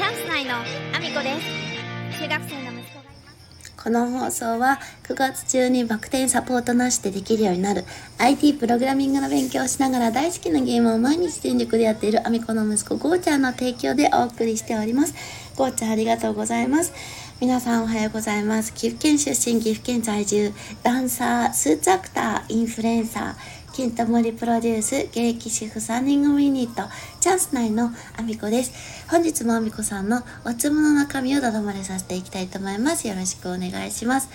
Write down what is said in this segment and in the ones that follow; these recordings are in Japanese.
チャンス内のアミコです。中学生の息子が。いますこの放送は9月中にバク転サポートなしでできるようになる。IT プログラミングの勉強をしながら大好きなゲームを毎日全力でやっている。アミコの息子ゴーちゃんの提供でお送りしております。ゴーちゃんありがとうございます。皆さんおはようございます。岐阜県出身岐阜県在住。ダンサースーツアクターインフルエンサー。金と森プロデュース現役主婦3人組ユニットチャンス内のあみこです。本日もあみこさんのおつむの中身をだだまれさせていきたいと思います。よろしくお願いします。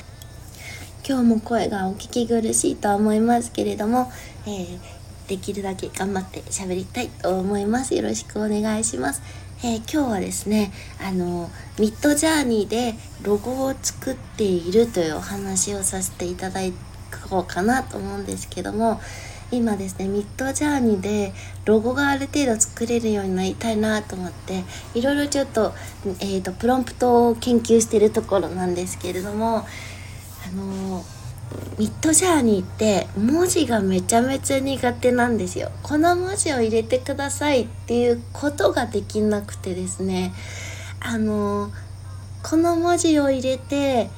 今日も声がお聞き苦しいとは思いますけれども、えー、できるだけ頑張って喋りたいと思います。よろしくお願いします。えー、今日はですねあのミッドジャーニーでロゴを作っているというお話をさせていただこうかなと思うんですけども今ですねミッドジャーニーでロゴがある程度作れるようになりたいなと思っていろいろちょっと,、えーと、プロンプトを研究してるところなんですけれどもあのミッドジャーニーって文字がめちゃめちゃ苦手なんですよ。この文字を入れてくださいっていうことができなくてですねあのこの文字を入れて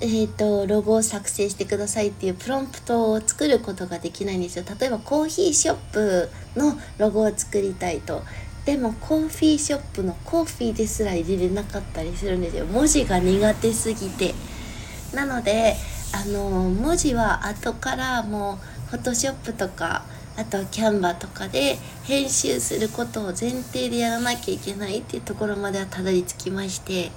えーと、ロゴを作成してくださいっていうプロンプトを作ることができないんですよ。例えばコーヒーショップのロゴを作りたいと。でもコーヒーショップのコーヒーですら入れれなかったりするんですよ。文字が苦手すぎて。なのであの文字は後からもうフォトショップとかあとはキャンバーとかで編集することを前提でやらなきゃいけないっていうところまではたどり着きまして。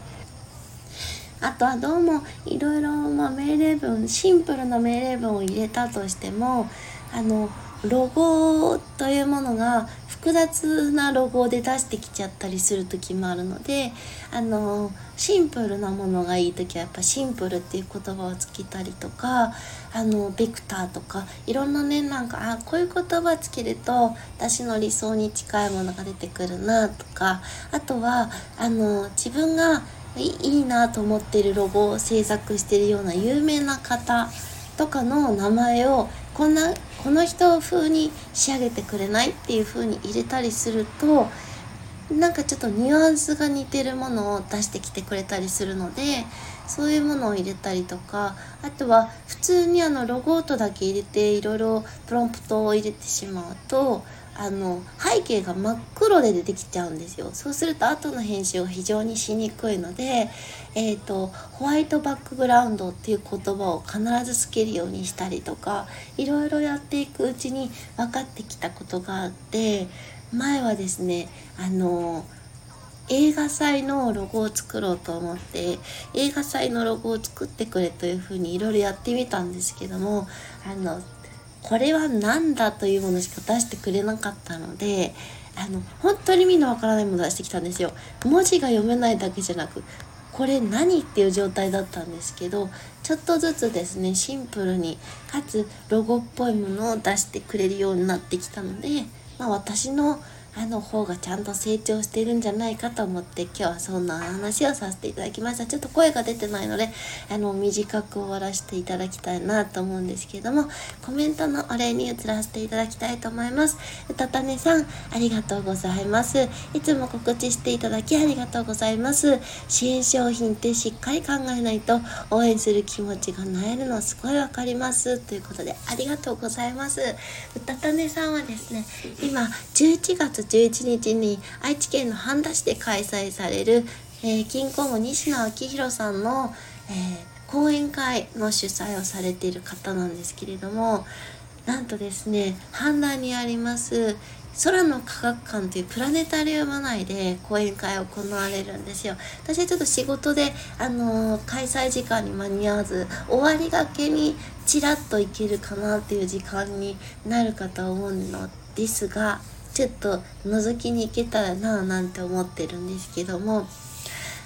あとはどうもいろいろま命令文シンプルな命令文を入れたとしてもあのロゴというものが複雑なロゴで出してきちゃったりする時もあるのであのシンプルなものがいい時はやっぱシンプルっていう言葉をつけたりとかあのベクターとかいろんなねなんかあこういう言葉つけると私の理想に近いものが出てくるなとかあとはあの自分がいいなと思ってるロゴを制作してるような有名な方とかの名前をこんなこの人風に仕上げてくれないっていう風に入れたりするとなんかちょっとニュアンスが似てるものを出してきてくれたりするのでそういうものを入れたりとかあとは普通にあのロゴ音だけ入れていろいろプロンプトを入れてしまうとあの背景が真っ黒で出てきちゃうんですよ。そうすると後の編集が非常にしにくいので、えーと、ホワイトバックグラウンドっていう言葉を必ずつけるようにしたりとかいろいろやっていくうちに分かってきたことがあって前はですねあの映画祭のロゴを作ろうと思って映画祭のロゴを作ってくれというふうにいろいろやってみたんですけどもあのこれは何だというものしか出してくれなかったのであの本当にみんなわからないもの出してきたんですよ。文字が読めないだけじゃなくこれ何っていう状態だったんですけどちょっとずつですねシンプルにかつロゴっぽいものを出してくれるようになってきたので、まあ、私のあの方がちゃんと成長してるんじゃないかと思って今日はそんな話をさせていただきました。ちょっと声が出てないのであの短く終わらせていただきたいなと思うんですけれどもコメントのお礼に移らせていただきたいと思います。うたたねさんありがとうございます。いつも告知していただきありがとうございます。支援商品ってしっかり考えないと応援する気持ちがなえるのすごいわかります。ということでありがとうございます。うたたねさんはですね今11 11日に愛知県の半田市で開催される、えー、キンコング西野昭弘さんの、えー、講演会の主催をされている方なんですけれどもなんとですね半田にあります空の科学館というプラネタリウム内で講演会を行われるんですよ。私はちょっと仕事で、あのー、開催時間に間に合わず、終わりがけにちらっと行けるかなっていう時間になるかと思うのですが、ちょっと覗きに行けたらなぁなんて思ってるんですけども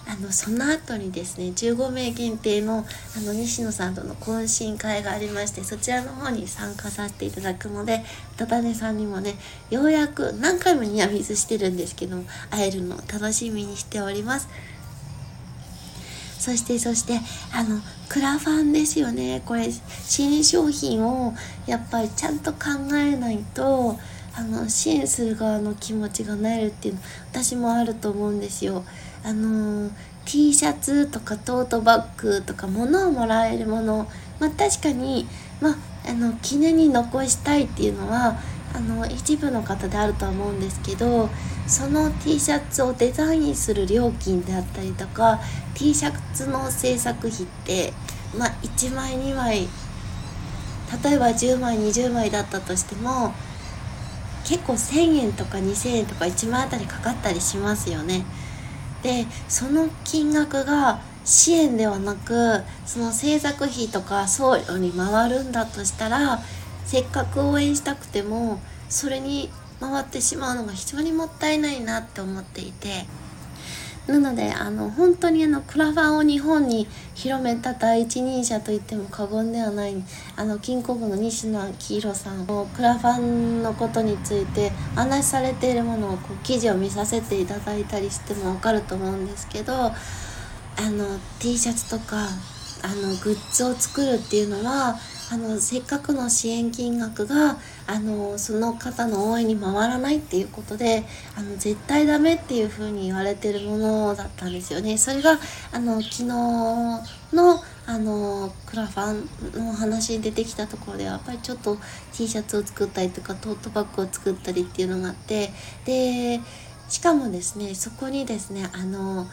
あのその後にですね15名限定のあの西野さんとの懇親会がありましてそちらの方に参加させていただくのでたたねさんにもねようやく何回もニアミスしてるんですけども会えるのを楽しみにしております。そしてそしてあのクラファンですよねこれ新商品をやっぱりちゃんと考えないとあの支援する側の気持ちがなえるっていうの私もあると思うんですよ。あの T シャツとかトートバッグとか物をもらえるものまあ確かにまああの記念に残したいっていうのはあの一部の方であるとは思うんですけどその T シャツをデザインする料金であったりとか T シャツの制作費ってまあ1枚2枚例えば10枚20枚だったとしても結構1,000円とか2,000円とか1万あたりかかったりしますよね。でその金額が支援ではなくその制作費とか送料に回るんだとしたらせっかく応援したくてもそれに回ってしまうのが非常にもったいないなって思っていてなのであの本当にあのクラファンを日本に広めた第一人者と言っても過言ではないあの金庫部の西野明宏さんをクラファンのことについて案内されているものをこう記事を見させていただいたりしても分かると思うんですけどあの T シャツとかあのグッズを作るっていうのはあのせっかくの支援金額があのその方の応援に回らないっていうことであの絶対ダメっていうふうに言われてるものだったんですよね。それがあの昨日のあのクラファンの話に出てきたところではやっぱりちょっと T シャツを作ったりとかトートバッグを作ったりっていうのがあってでしかもですねそこにですねあの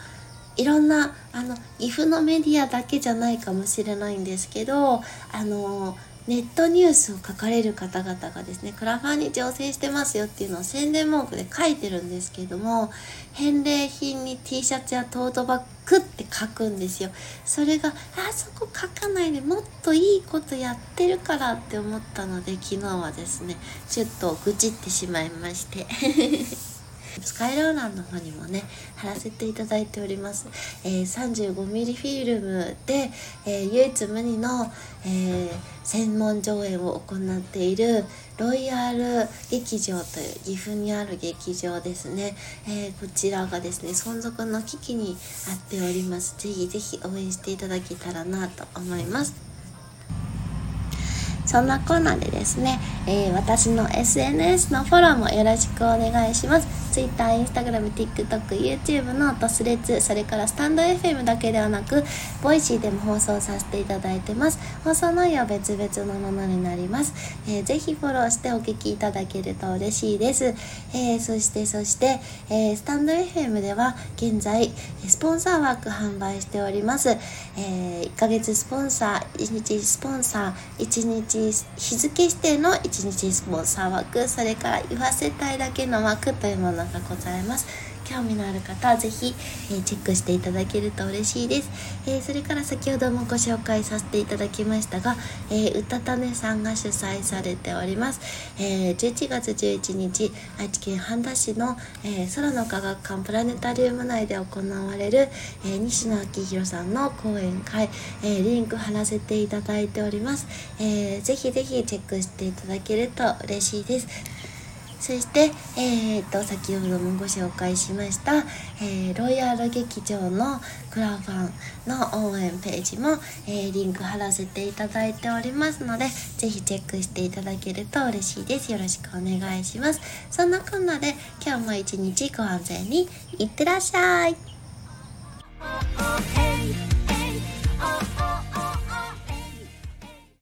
いろんなあの岐阜のメディアだけじゃないかもしれないんですけどあのネットニュースを書かれる方々がですねクラファンに挑戦してますよっていうのを宣伝文句で書いてるんですけども返礼品に T シャツやトートバッグって書くんですよ。それがあそこ書かないでもっといいことやってるからって思ったので昨日はですねちょっと愚痴ってしまいまして。スカイローランの方にもね貼らせていただいております、えー、35mm フィルムで、えー、唯一無二の、えー、専門上映を行っているロイヤル劇場という岐阜にある劇場ですね、えこちらがですね存続の危機にあっております。ぜひぜひ応援していただけたらなと思います。そんなコーナーでですね、えー、私の SNS のフォローもよろしくお願いします。Twitter、Instagram、TikTok、YouTube のトスレツ、それからスタンド FM だけではなく、 Voicy でも放送させていただいてます。放送内容は別々のものになります。えー、ぜひフォローしてお聞きいただけると嬉しいです。えー、そしてそして、えー、スタンド FM では現在、スポンサー枠販売しております。えー、1ヶ月スポンサー、1日スポンサー、1日日付指定の1日スポンサー枠それから言わせたいだけの枠というものがございます。興味のある方はぜひ、えー、チェックしていただけると嬉しいです、えー、それから先ほどもご紹介させていただきましたが、えー、うたたねさんが主催されております、えー、11月11日愛知県半田市の、え空の科学館プラネタリウム内で行われる、え西野昭弘さんの講演会、えリンク貼らせていただいております、えー、ぜひぜひチェックしていただけると嬉しいです。そして、えー、と先ほどもご紹介しました、えー、ロイヤル劇場のクラファンの応援ページも、えー、リンク貼らせていただいておりますのでぜひチェックしていただけると嬉しいです。よろしくお願いします。そんなこんなで今日も一日ご安全にいってらっしゃい。